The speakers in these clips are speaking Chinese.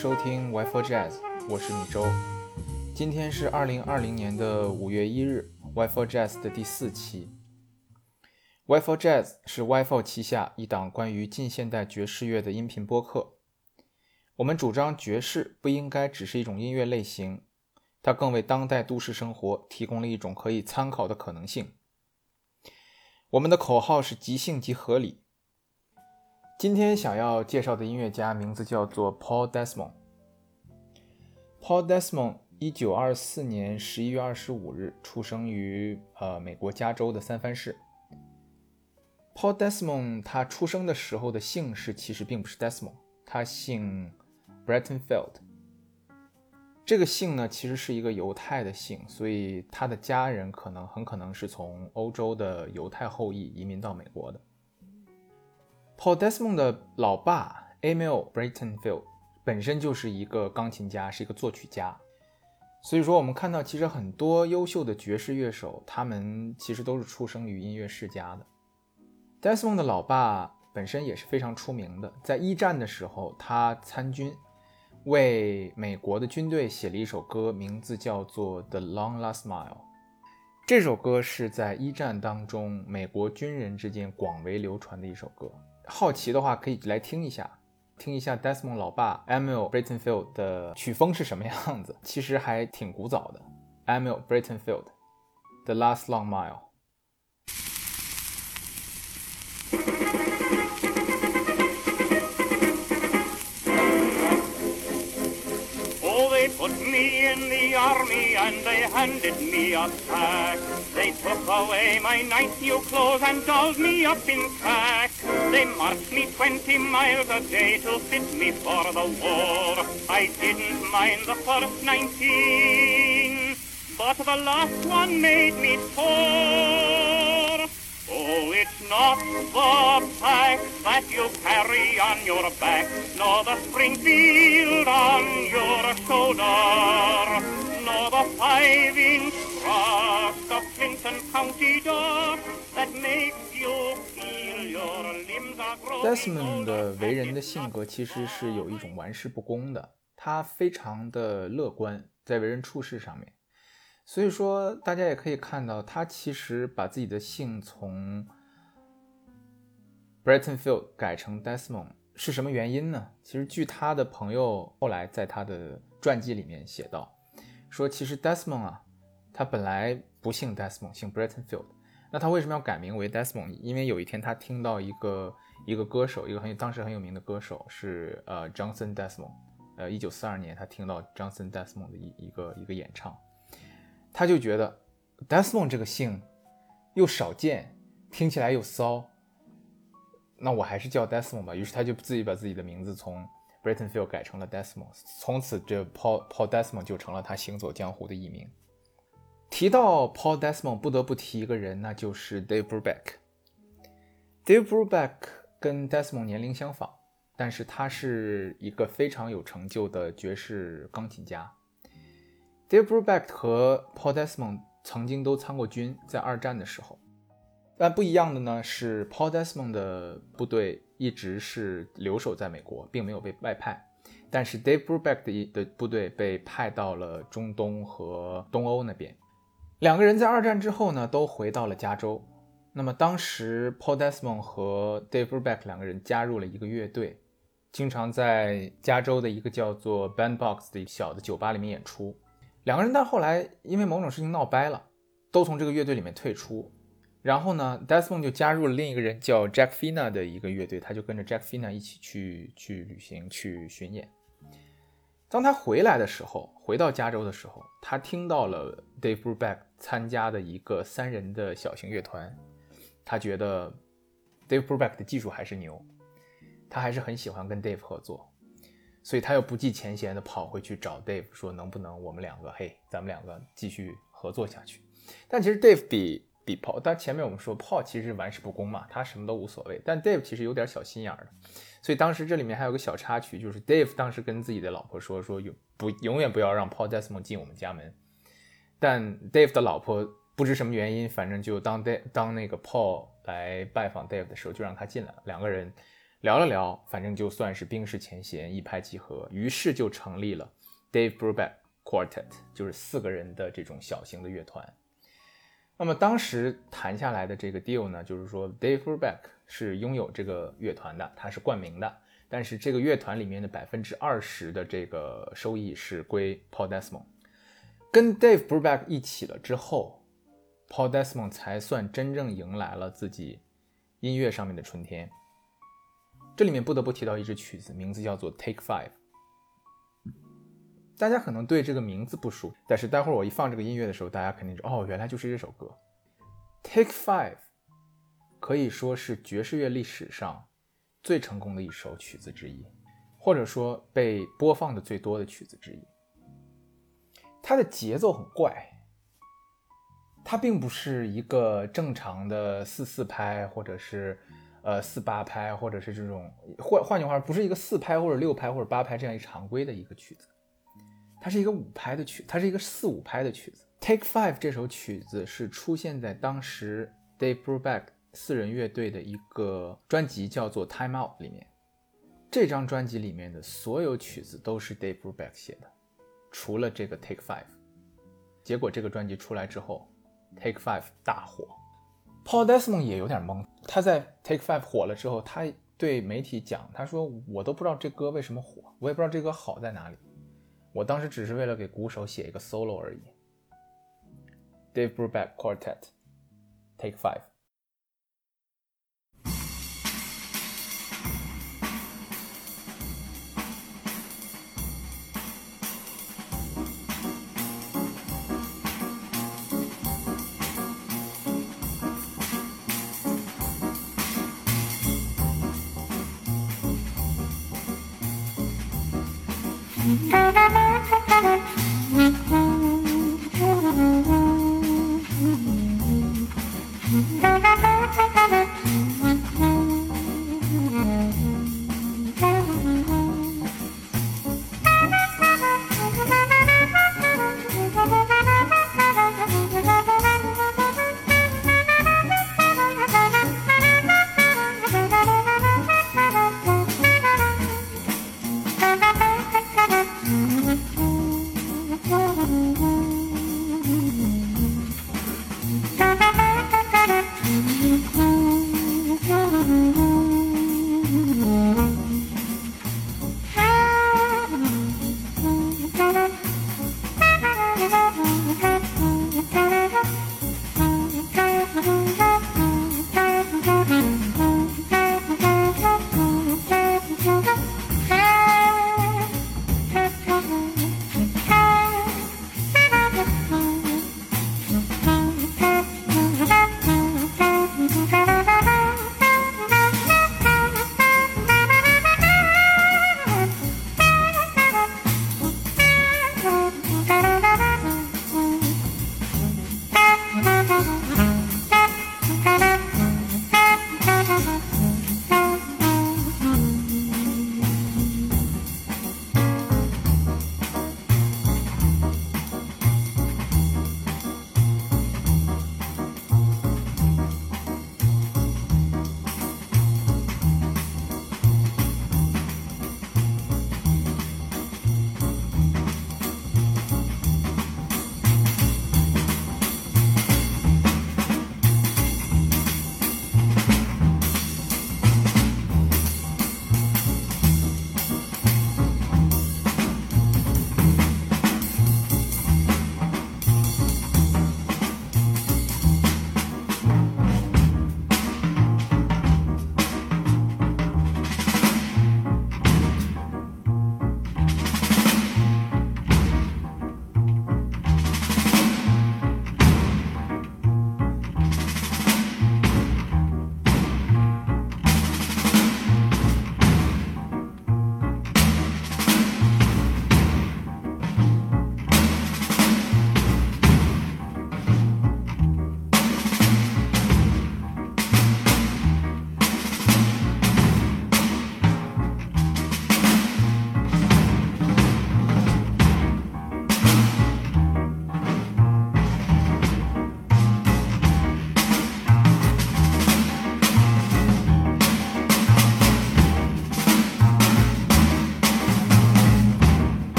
各位好，欢迎收听 Y4 Jazz，我是米周。今天是二零二零年的五月一日，Y4 Jazz 的第四期。Y4 Jazz 是 Y4 旗下一档关于近现代爵士乐的音频播客。我们主张爵士不应该只是一种音乐类型，它更为当代都市生活提供了一种可以参考的可能性。我们的口号是即兴即合理。今天想要介绍的音乐家名字叫做 Paul Desmond。Paul Desmond 一九二四年十一月二十五日出生于呃美国加州的三藩市。Paul Desmond 他出生的时候的姓氏其实并不是 Desmond，他姓 Brettenfeld。这个姓呢其实是一个犹太的姓，所以他的家人可能很可能是从欧洲的犹太后裔移民到美国的。Paul Desmond 的老爸 Emil Brettenfeld 本身就是一个钢琴家，是一个作曲家。所以说，我们看到其实很多优秀的爵士乐手，他们其实都是出生于音乐世家的。Desmond 的老爸本身也是非常出名的，在一战的时候，他参军，为美国的军队写了一首歌，名字叫做《The Long Last Mile》。这首歌是在一战当中美国军人之间广为流传的一首歌。好奇的话，可以来听一下，听一下 Desmond 老爸 Emil Brittenfield 的曲风是什么样子。其实还挺古早的。Emil Brittenfield《The Last Long Mile》。Army and they handed me a sack. They took away my nice new clothes and dolled me up in sack. They marched me 20 miles a day to fit me for the war. I didn't mind the first 19, but the last one made me sore. Oh, it's not the pack that you carry on your back, nor the Springfield on your shoulder, five-inch of Clinton County door that makes you feel your limbs are growing Desmond 的为人的性格其实是有一种玩世不恭的，他非常的乐观，在为人处事上面。所以说，大家也可以看到，他其实把自己的姓从 Brettonfield 改成 Desmond 是什么原因呢？其实据他的朋友后来在他的传记里面写到，说其实 Desmond 啊，他本来不姓 Desmond，姓 Brettonfield。那他为什么要改名为 Desmond？因为有一天他听到一个一个歌手，一个很当时很有名的歌手是呃 Johnson Desmond，呃，一九四二年他听到 Johnson Desmond 的一一个一个演唱，他就觉得 Desmond 这个姓又少见，听起来又骚，那我还是叫 Desmond 吧。于是他就自己把自己的名字从 Brettenfeld 改成了 Desmond，从此这 Paul Paul Desmond 就成了他行走江湖的艺名。提到 Paul Desmond，不得不提一个人，那就是 Dave Brubeck。Dave Brubeck 跟 Desmond 年龄相仿，但是他是一个非常有成就的爵士钢琴家。Dave Brubeck 和 Paul Desmond 曾经都参过军，在二战的时候。但不一样的呢是，Paul Desmond 的部队一直是留守在美国，并没有被外派。但是 Dave Brubeck 的的部队被派到了中东和东欧那边。两个人在二战之后呢，都回到了加州。那么当时 Paul Desmond 和 Dave Brubeck 两个人加入了一个乐队，经常在加州的一个叫做 Bandbox 的小的酒吧里面演出。两个人但后来因为某种事情闹掰了，都从这个乐队里面退出。然后呢，Desmond 就加入了另一个人叫 Jack Fina 的一个乐队，他就跟着 Jack Fina 一起去去旅行、去巡演。当他回来的时候，回到加州的时候，他听到了 Dave Brubeck 参加的一个三人的小型乐团，他觉得 Dave Brubeck 的技术还是牛，他还是很喜欢跟 Dave 合作，所以他又不计前嫌的跑回去找 Dave 说，能不能我们两个，嘿，咱们两个继续合作下去。但其实 Dave 比比但前面我们说 Paul 其实玩世不恭嘛，他什么都无所谓，但 Dave 其实有点小心眼儿的。所以当时这里面还有个小插曲，就是 Dave 当时跟自己的老婆说，说永不永远不要让 Paul Desmond 进我们家门。但 Dave 的老婆不知什么原因，反正就当 Dave 当那个 Paul 来拜访 Dave 的时候，就让他进来了。两个人聊了聊，反正就算是冰释前嫌，一拍即合，于是就成立了 Dave Brubeck Quartet，就是四个人的这种小型的乐团。那么当时谈下来的这个 deal 呢，就是说 Dave Brubeck 是拥有这个乐团的，他是冠名的，但是这个乐团里面的百分之二十的这个收益是归 Paul Desmond。跟 Dave Brubeck 一起了之后，Paul Desmond 才算真正迎来了自己音乐上面的春天。这里面不得不提到一支曲子，名字叫做《Take Five》。大家可能对这个名字不熟，但是待会儿我一放这个音乐的时候，大家肯定就哦，原来就是这首歌。《Take Five》可以说是爵士乐历史上最成功的一首曲子之一，或者说被播放的最多的曲子之一。它的节奏很怪，它并不是一个正常的四四拍，或者是呃四八拍，或者是这种换换句话说，不是一个四拍或者六拍或者八拍这样一常规的一个曲子。它是一个五拍的曲，它是一个四五拍的曲子。Take Five 这首曲子是出现在当时 Dave Brubeck 四人乐队的一个专辑，叫做 Time Out 里面。这张专辑里面的所有曲子都是 Dave Brubeck 写的，除了这个 Take Five。结果这个专辑出来之后，Take Five 大火。Paul Desmond 也有点懵，他在 Take Five 火了之后，他对媒体讲，他说：“我都不知道这歌为什么火，我也不知道这歌好在哪里。”我当时只是为了给鼓手写一个 solo 而已。Dave Brubeck Quartet, Take Five。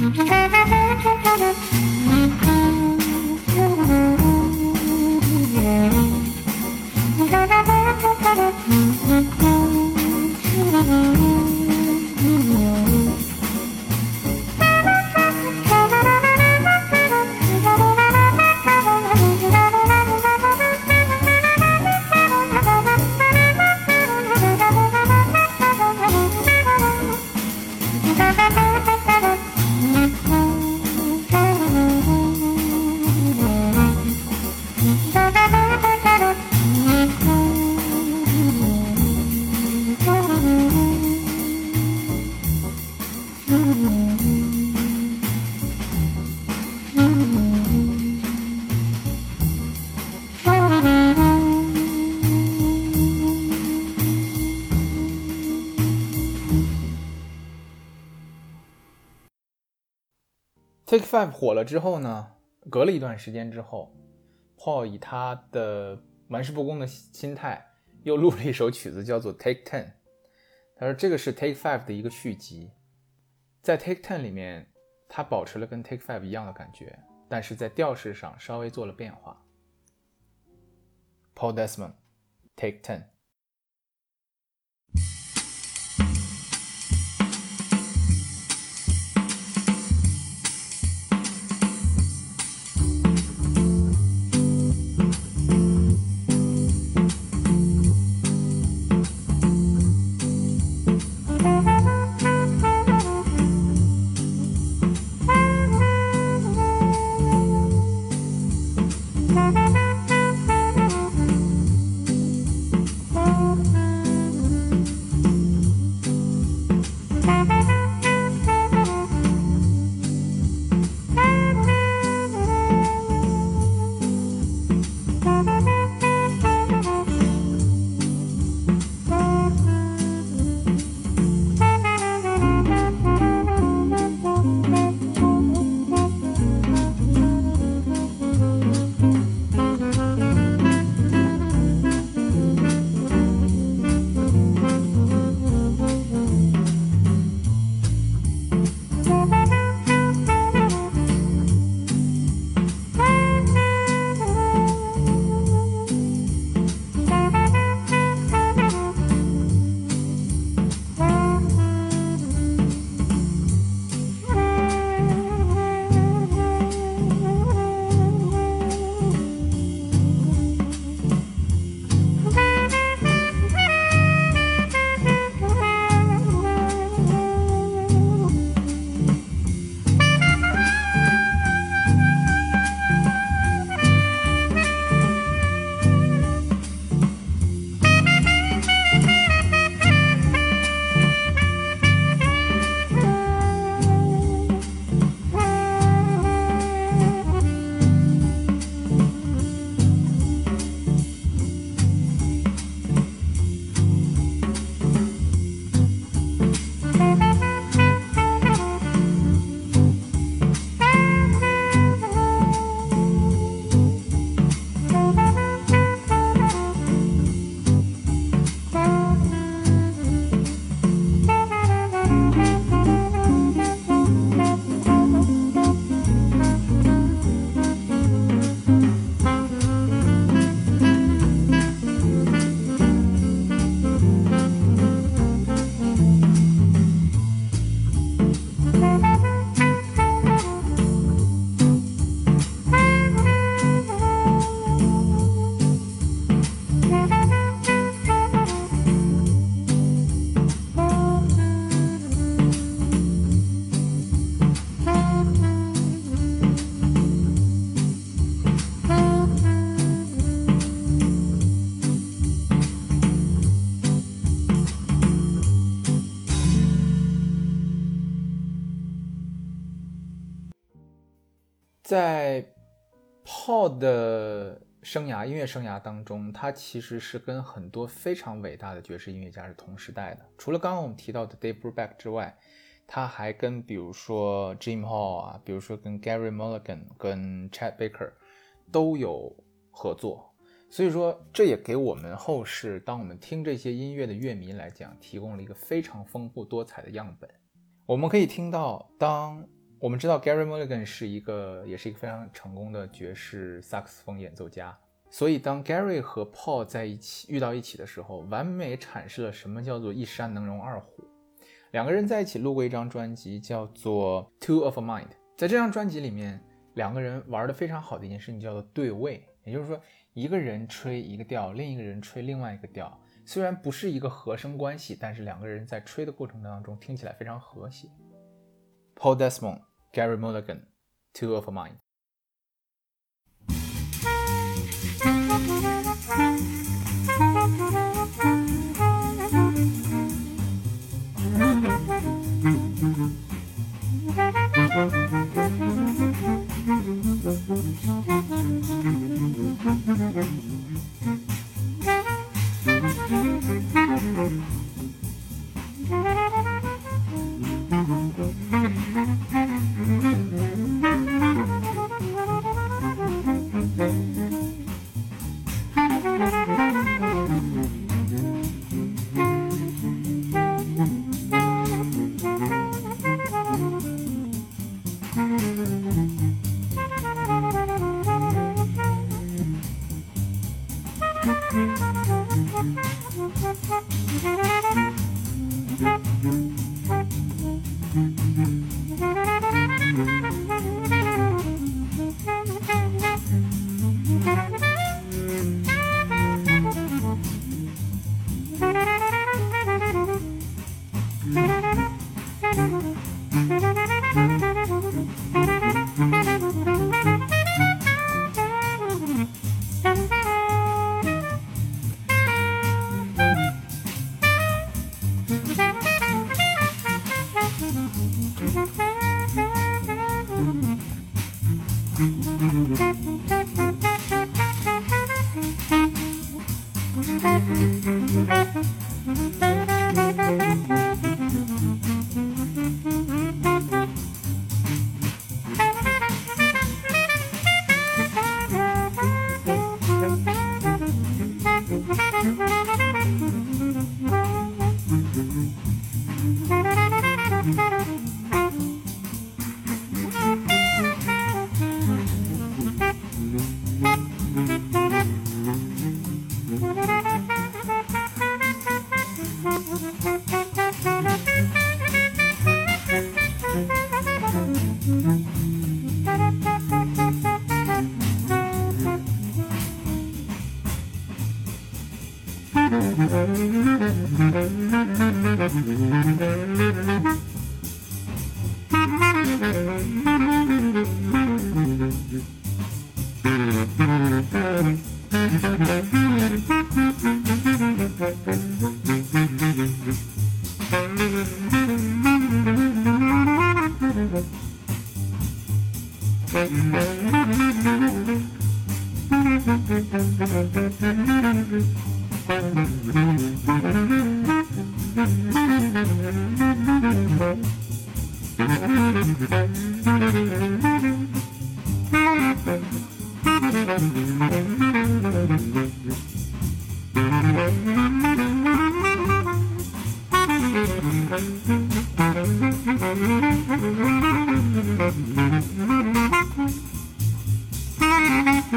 Mm-hmm. Five 火了之后呢，隔了一段时间之后，Paul 以他的玩世不恭的心态，又录了一首曲子，叫做 Take Ten。他说这个是 Take Five 的一个续集，在 Take Ten 里面，他保持了跟 Take Five 一样的感觉，但是在调式上稍微做了变化。Paul Desmond，Take Ten。在 Paul 的生涯音乐生涯当中，他其实是跟很多非常伟大的爵士音乐家是同时代的。除了刚刚我们提到的 Dave Brubeck 之外，他还跟比如说 Jim Hall 啊，比如说跟 Gary Mulligan、跟 Chat Baker 都有合作。所以说，这也给我们后世当我们听这些音乐的乐迷来讲，提供了一个非常丰富多彩的样本。我们可以听到，当我们知道 Gary Mulligan 是一个，也是一个非常成功的爵士萨克斯风演奏家。所以当 Gary 和 Paul 在一起遇到一起的时候，完美阐释了什么叫做一山能容二虎。两个人在一起录过一张专辑，叫做《Two of a Mind》。在这张专辑里面，两个人玩的非常好的一件事情叫做对位，也就是说，一个人吹一个调，另一个人吹另外一个调。虽然不是一个和声关系，但是两个人在吹的过程当中听起来非常和谐。Paul Desmond。Gary Mulligan, Two of a Mind. Mm-hmm.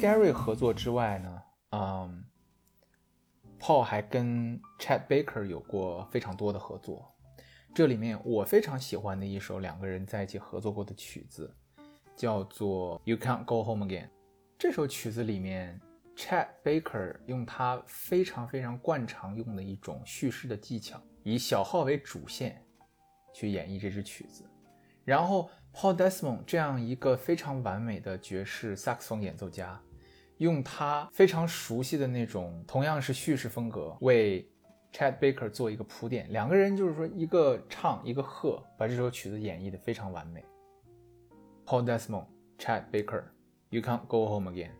Gary 合作之外呢，嗯，Paul 还跟 Chad Baker 有过非常多的合作。这里面我非常喜欢的一首两个人在一起合作过的曲子，叫做《You Can't Go Home Again》。这首曲子里面，Chad Baker 用他非常非常惯常用的一种叙事的技巧，以小号为主线去演绎这支曲子，然后 Paul Desmond 这样一个非常完美的爵士萨克斯风演奏家，用他非常熟悉的那种同样是叙事风格为 Chad Baker 做一个铺垫，两个人就是说一个唱一个和，把这首曲子演绎的非常完美。Paul Desmond、Chad Baker。You can't go home again.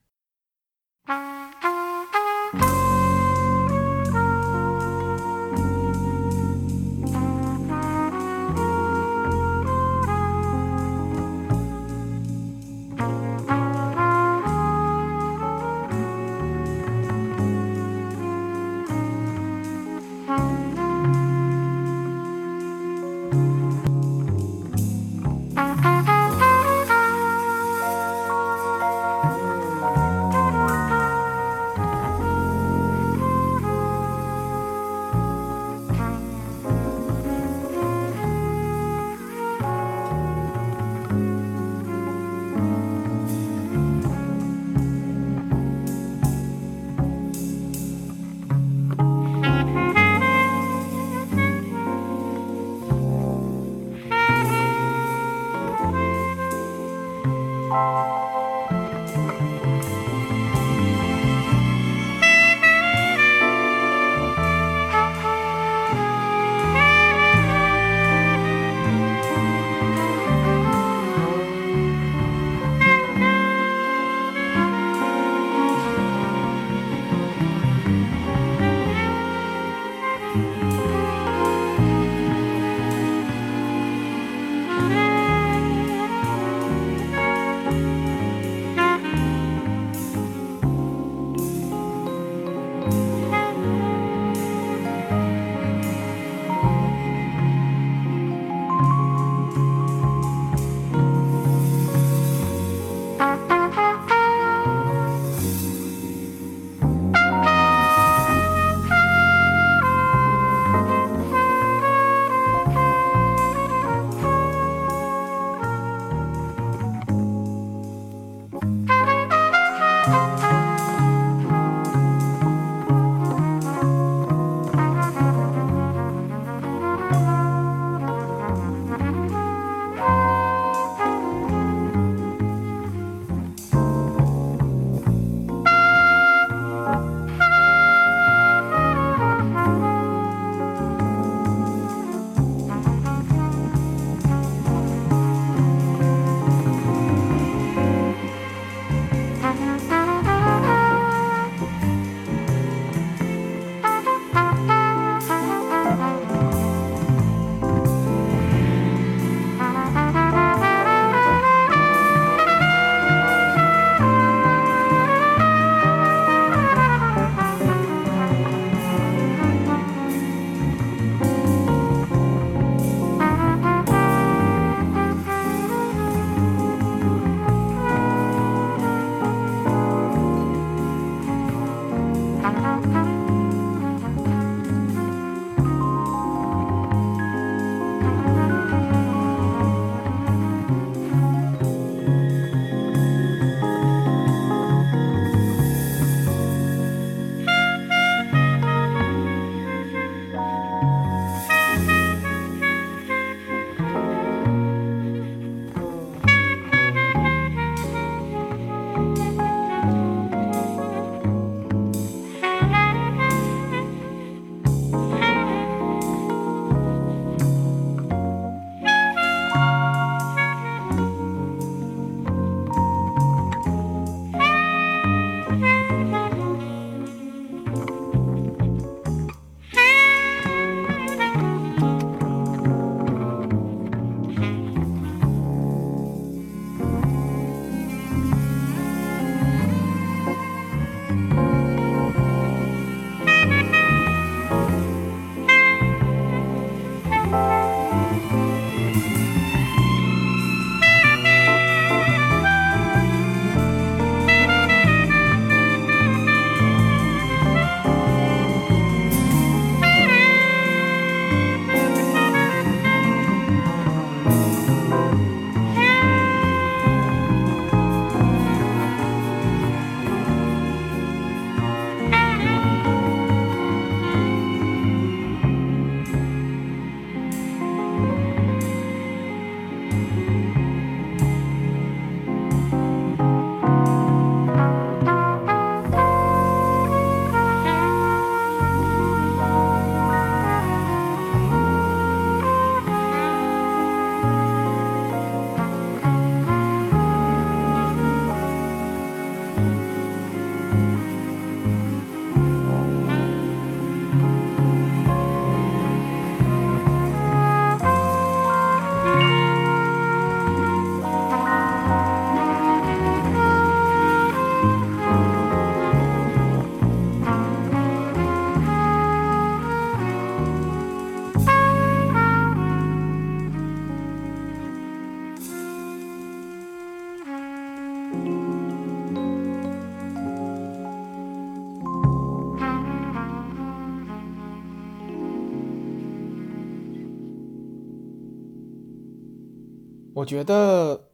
我觉得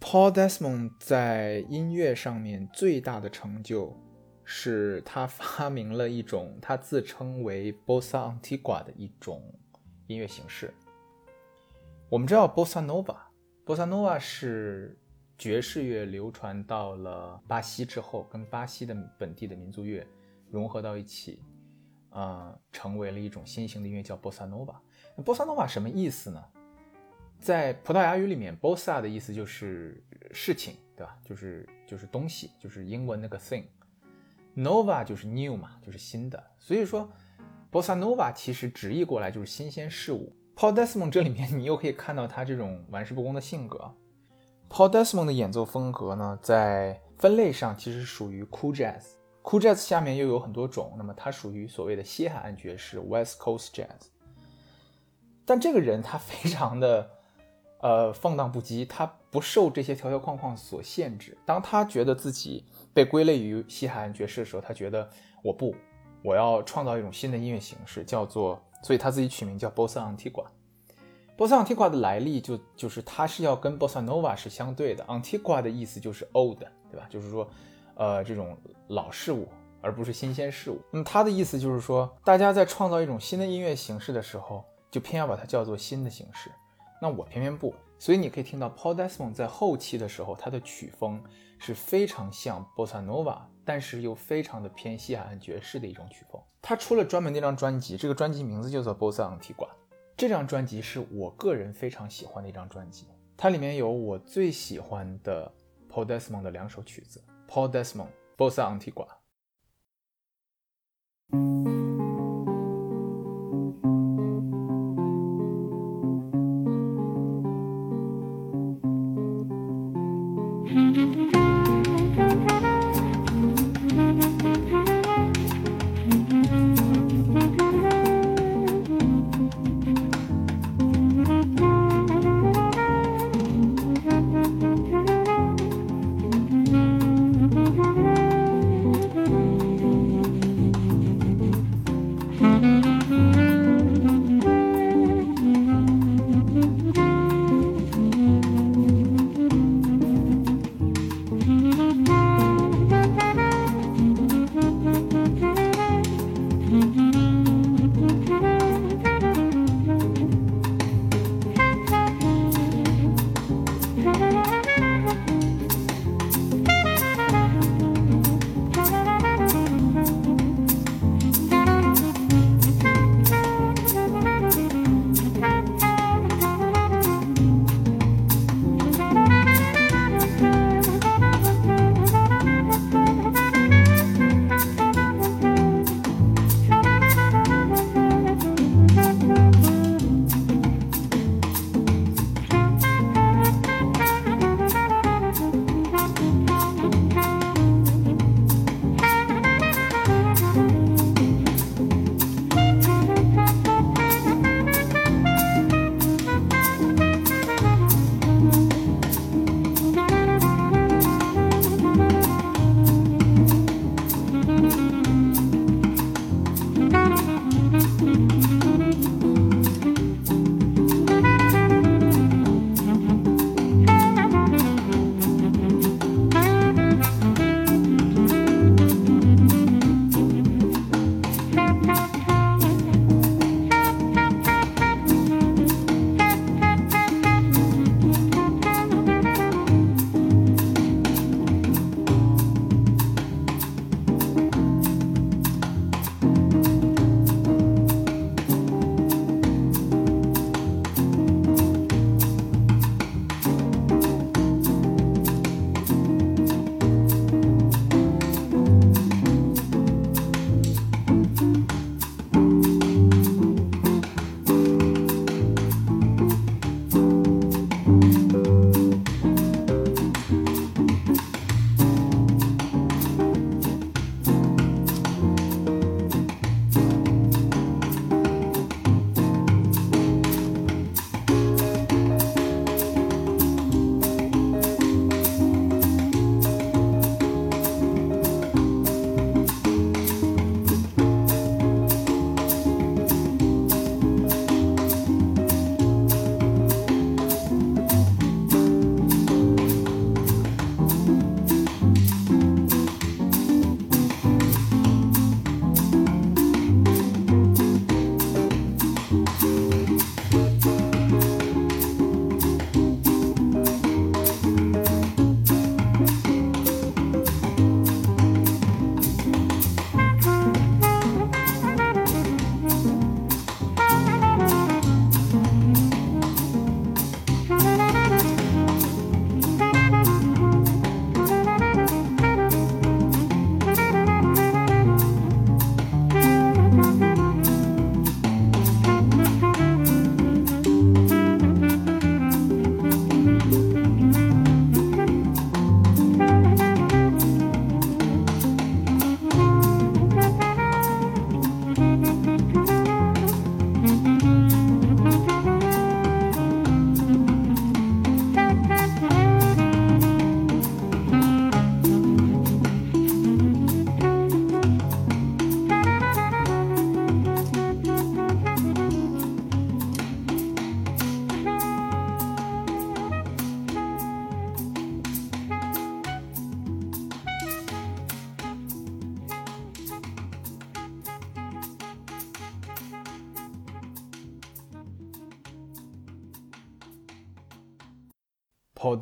Paul Desmond 在音乐上面最大的成就。是他发明了一种他自称为 Bossa Antigua 的一种音乐形式。我们知道 Bossa Nova，Bossa Nova 是爵士乐流传到了巴西之后，跟巴西的本地的民族乐融合到一起，呃，成为了一种新型的音乐，叫 Bossa Nova。那 Bossa Nova 什么意思呢？在葡萄牙语里面，Bossa 的意思就是事情，对吧？就是就是东西，就是英文那个 thing。Nova 就是 new 嘛，就是新的，所以说，Bossa Nova 其实直译过来就是新鲜事物。Paul Desmond 这里面你又可以看到他这种玩世不恭的性格。Paul Desmond 的演奏风格呢，在分类上其实属于 Cool Jazz。Cool Jazz 下面又有很多种，那么它属于所谓的西海岸爵士 West Coast Jazz。但这个人他非常的呃放荡不羁，他不受这些条条框框所限制。当他觉得自己被归类于西海岸爵士的时候，他觉得我不，我要创造一种新的音乐形式，叫做，所以他自己取名叫 Bossa Antigua。Bossa Antigua 的来历就就是它是要跟 Bossa Nova 是相对的，Antigua 的意思就是 old，对吧？就是说，呃，这种老事物，而不是新鲜事物。那么它的意思就是说，大家在创造一种新的音乐形式的时候，就偏要把它叫做新的形式。那我偏偏不，所以你可以听到 Paul Desmond 在后期的时候，他的曲风。是非常像 Bossa Nova，但是又非常的偏西海岸爵士的一种曲风。他出了专门那张专辑，这个专辑名字叫做 Bossa Antigua。这张专辑是我个人非常喜欢的一张专辑，它里面有我最喜欢的 Paul Desmond 的两首曲子，Paul Desmond Bossa Antigua。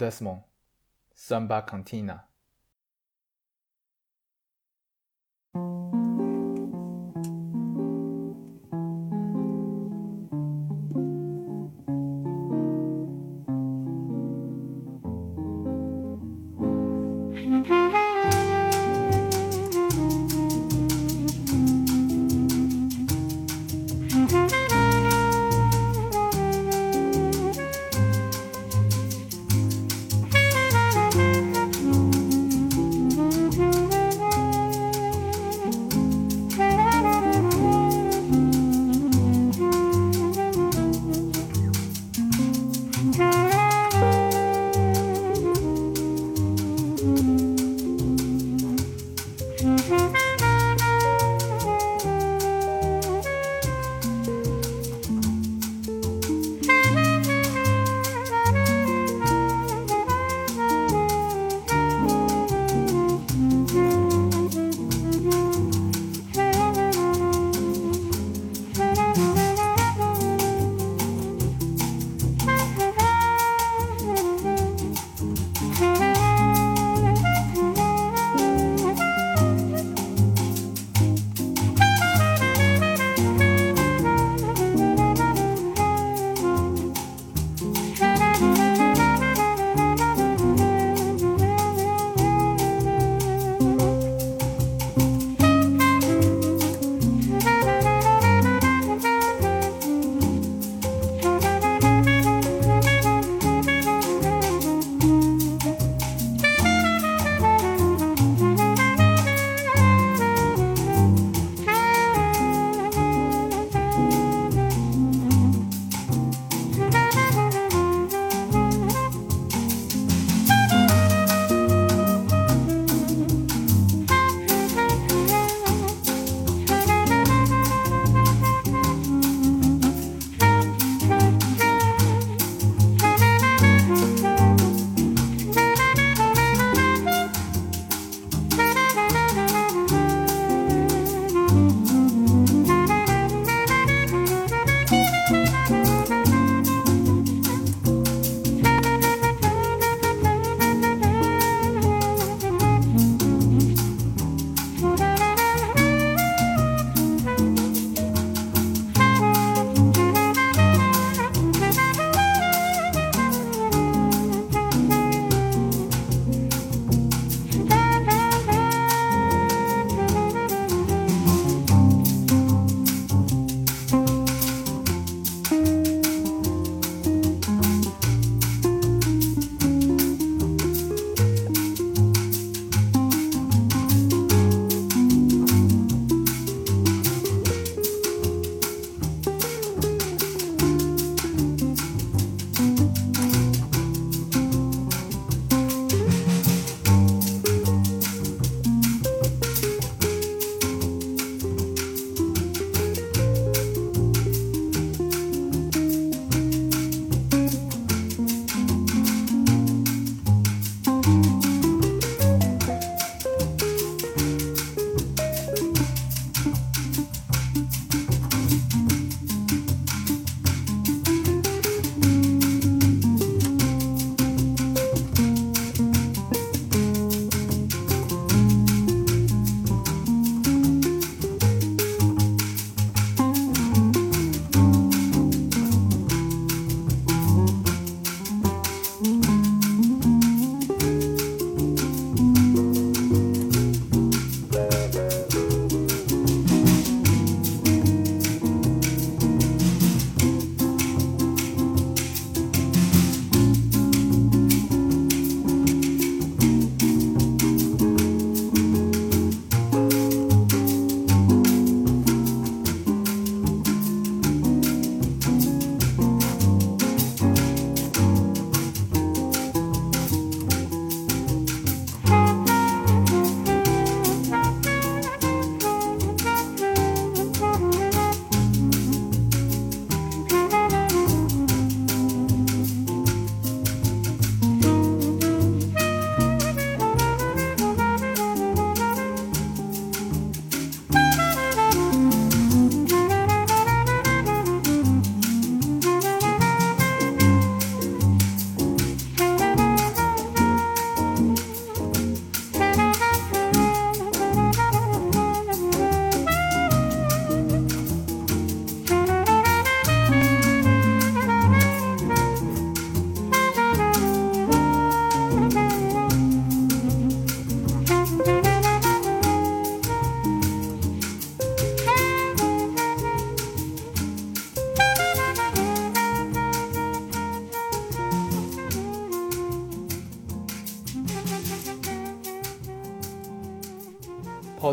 Desmond Samba Cantina。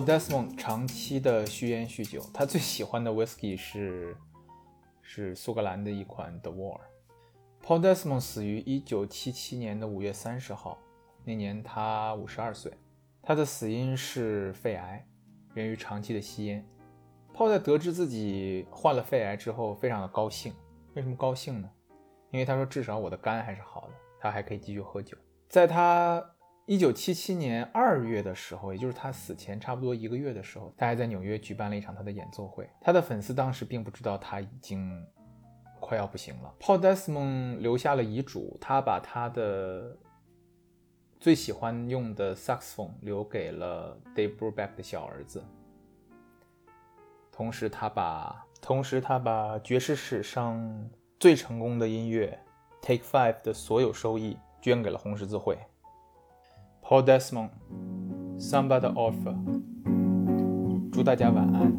Desmond 长期的酗烟酗酒，他最喜欢的 whisky 是是苏格兰的一款 The War。Paul Desmond 死于1977年的5月30号，那年他52岁。他的死因是肺癌，源于长期的吸烟。Paul 在得知自己患了肺癌之后，非常的高兴。为什么高兴呢？因为他说至少我的肝还是好的，他还可以继续喝酒。在他1977年2月的时候，也就是他死前差不多一个月的时候，他还在纽约举办了一场他的演奏会。他的粉丝当时并不知道他已经快要不行了。Paul Desmond 留下了遗嘱，他把他的最喜欢用的萨克斯风留给了 Dave Brubeck 的小儿子。同时，他把同时他把爵士史上最成功的音乐 Take Five 的所有收益捐给了红十字会。Paul Desmond, Somebody Offer。祝大家晚安。